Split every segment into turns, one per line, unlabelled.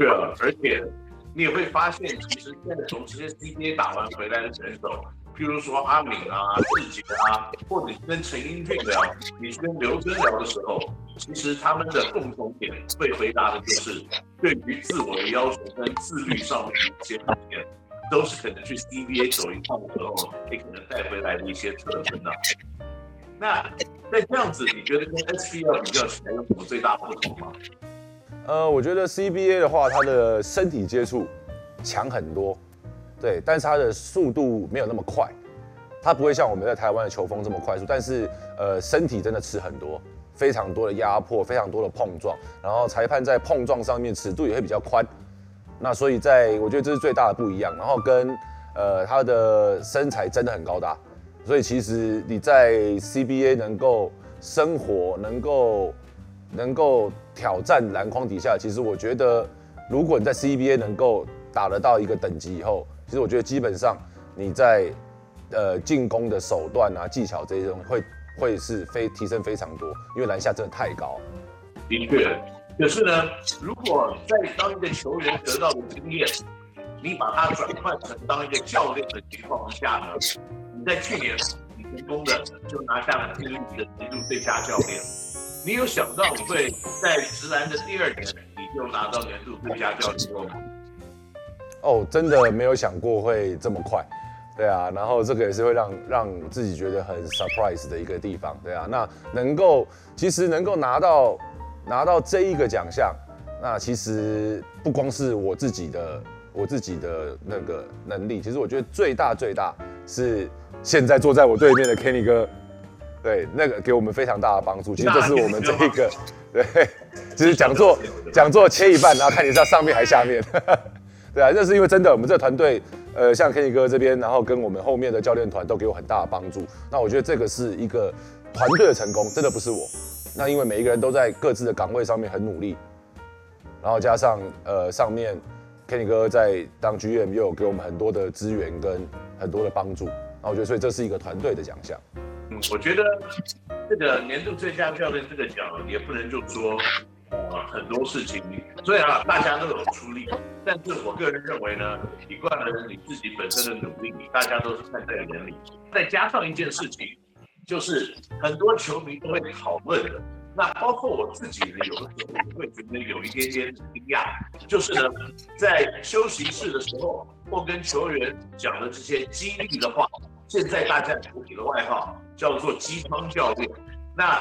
对啊，而且你也会发现，其实现在从这些 CBA 打完回来的选手，譬如说阿敏啊、志杰啊，或者跟陈英俊聊，你跟刘铮聊的时候，其实他们的共同点会回答的就是对于自我的要求跟自律上面的一些方面，都是可能去 CBA 走一趟的时候，你可能带回来的一些特征啊。那在这样子，你觉得跟 SBL 比较起来有什么最大不同吗？
呃，我觉得 CBA 的话，它的身体接触强很多，对，但是它的速度没有那么快，它不会像我们在台湾的球风这么快速，但是呃，身体真的吃很多，非常多的压迫，非常多的碰撞，然后裁判在碰撞上面尺度也会比较宽，那所以在我觉得这是最大的不一样，然后跟呃他的身材真的很高大，所以其实你在 CBA 能够生活，能够。能够挑战篮筐底下，其实我觉得，如果你在 CBA 能够打得到一个等级以后，其实我觉得基本上你在呃进攻的手段啊、技巧这些东西会会是非提升非常多，因为篮下真的太高。
的确，可是呢，如果在当一个球员得到的经验，你把它转换成当一个教练的情况下呢，你在去年你成功的就拿下了 K League 的年度最佳教练。你有想到你会在直男的第二年你就拿到年度最佳教练吗？
哦，真的没有想过会这么快，对啊，然后这个也是会让让自己觉得很 surprise 的一个地方，对啊，那能够其实能够拿到拿到这一个奖项，那其实不光是我自己的我自己的那个能力，其实我觉得最大最大是现在坐在我对面的 Kenny 哥。对，那个给我们非常大的帮助。其实这是我们这一个，对，就是讲座 讲座切一半，然后看你在上面还下面。对啊，这是因为真的，我们这个团队，呃，像 Kenny 哥这边，然后跟我们后面的教练团都给我很大的帮助。那我觉得这个是一个团队的成功，真的不是我。那因为每一个人都在各自的岗位上面很努力，然后加上呃上面 Kenny 哥在当 GM 又有给我们很多的资源跟很多的帮助。那我觉得所以这是一个团队的奖项。
嗯，我觉得这个年度最佳教练这个奖也不能就说，呃，很多事情，虽然啊大家都有出力，但是我个人认为呢，一贯了你自己本身的努力，大家都是看在眼里。再加上一件事情，就是很多球迷都会讨论的，那包括我自己呢，有的时候也会觉得有一点点惊讶，就是呢，在休息室的时候或跟球员讲的这些激励的话。现在大家有一个外号叫做鸡汤教练，那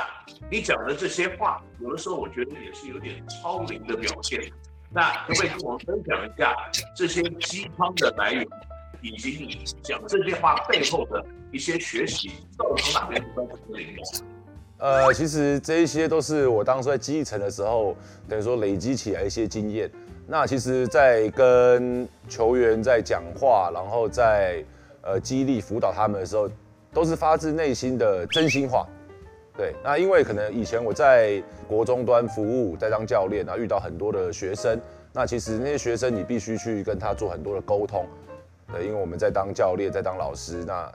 你讲的这些话，有的时候我觉得也是有点超龄的表现。那可不可以跟我们分享一下这些鸡汤的来源，以及你讲这些话背后的一些学习，到底从哪边得到的灵感？
呃，其实这一些都是我当时在基层的时候，等于说累积起来一些经验。那其实，在跟球员在讲话，然后在呃，激励辅导他们的时候，都是发自内心的真心话。对，那因为可能以前我在国中端服务，在当教练，然后遇到很多的学生，那其实那些学生你必须去跟他做很多的沟通。对，因为我们在当教练，在当老师，那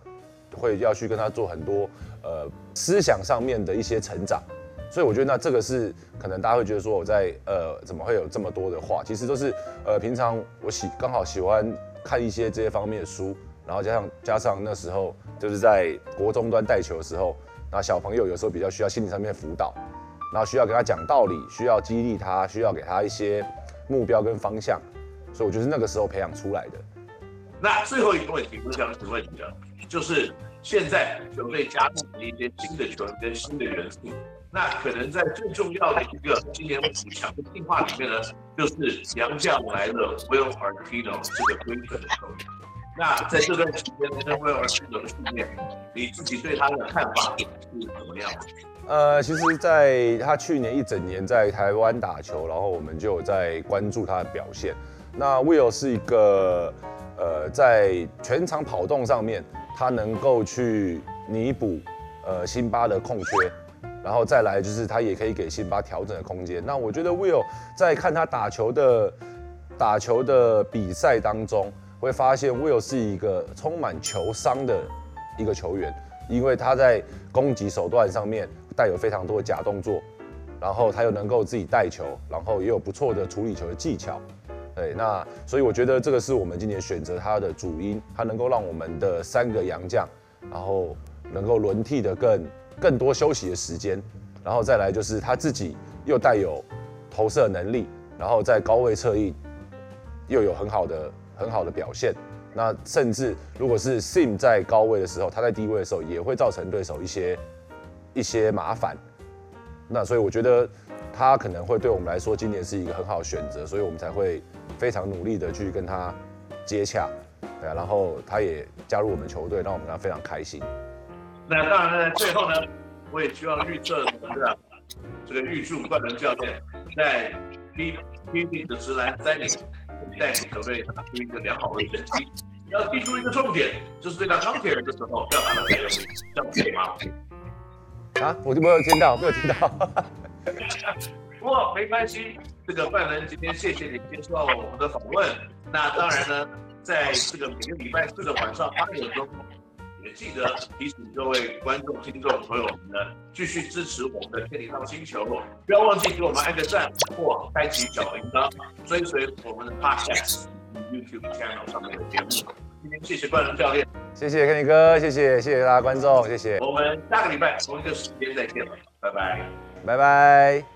会要去跟他做很多呃思想上面的一些成长。所以我觉得那这个是可能大家会觉得说我在呃怎么会有这么多的话，其实都是呃平常我喜刚好喜欢看一些这些方面的书。然后加上加上那时候就是在国中端带球的时候，那小朋友有时候比较需要心理上面辅导，然后需要给他讲道理，需要激励他，需要给他一些目标跟方向，所以我觉得是那个时候培养出来的。
那最后一个问题，我想请问你的，就是现在球队加入了一些新的球员跟新的元素，那可能在最重要的一个今年五强的计划里面呢，就是洋将来了 Will Artino 这个灰色的球员。那在这段时间，跟威尔士的训练，你自己对他的看法是怎么样？
呃，其实，在他去年一整年在台湾打球，然后我们就有在关注他的表现。那 Will 是一个，呃，在全场跑动上面，他能够去弥补呃辛巴的空缺，然后再来就是他也可以给辛巴调整的空间。那我觉得 Will 在看他打球的打球的比赛当中。会发现 Will 是一个充满球商的一个球员，因为他在攻击手段上面带有非常多的假动作，然后他又能够自己带球，然后也有不错的处理球的技巧，对，那所以我觉得这个是我们今年选择他的主因，他能够让我们的三个洋将，然后能够轮替的更更多休息的时间，然后再来就是他自己又带有投射能力，然后在高位策应又有很好的很好的表现。那甚至如果是 Sim 在高位的时候，他在低位的时候也会造成对手一些一些麻烦。那所以我觉得他可能会对我们来说今年是一个很好的选择，所以我们才会非常努力的去跟他接洽，对啊，然后他也加入我们球队，让我们感到非常开心。
那当然呢，最后呢，我也希望预测我们的 这个预祝冠伦教练在 P P P 的直篮三年。带领球队打出一个良好的成绩，要记住一个重点，就是对到钢铁人的时候要打得很用力，这样可以吗？
啊，我就没有听到，没有听到。
不过没关系，这个范文今天谢谢你接受我们的访问。那当然呢，在这个每个礼拜四的晚上八点钟。也记得提醒各位观众、听众朋友们呢，继续支持我们的天体上星球，不要忘记给我们按个赞或开启小铃铛，追随我们的 Podcast YouTube channel 上面的节目。今天谢谢冠伦教练，
谢谢 Kenny 哥，谢谢谢谢大家观众，谢谢。
我们下个礼拜同一个时间再见了，拜拜，
拜拜。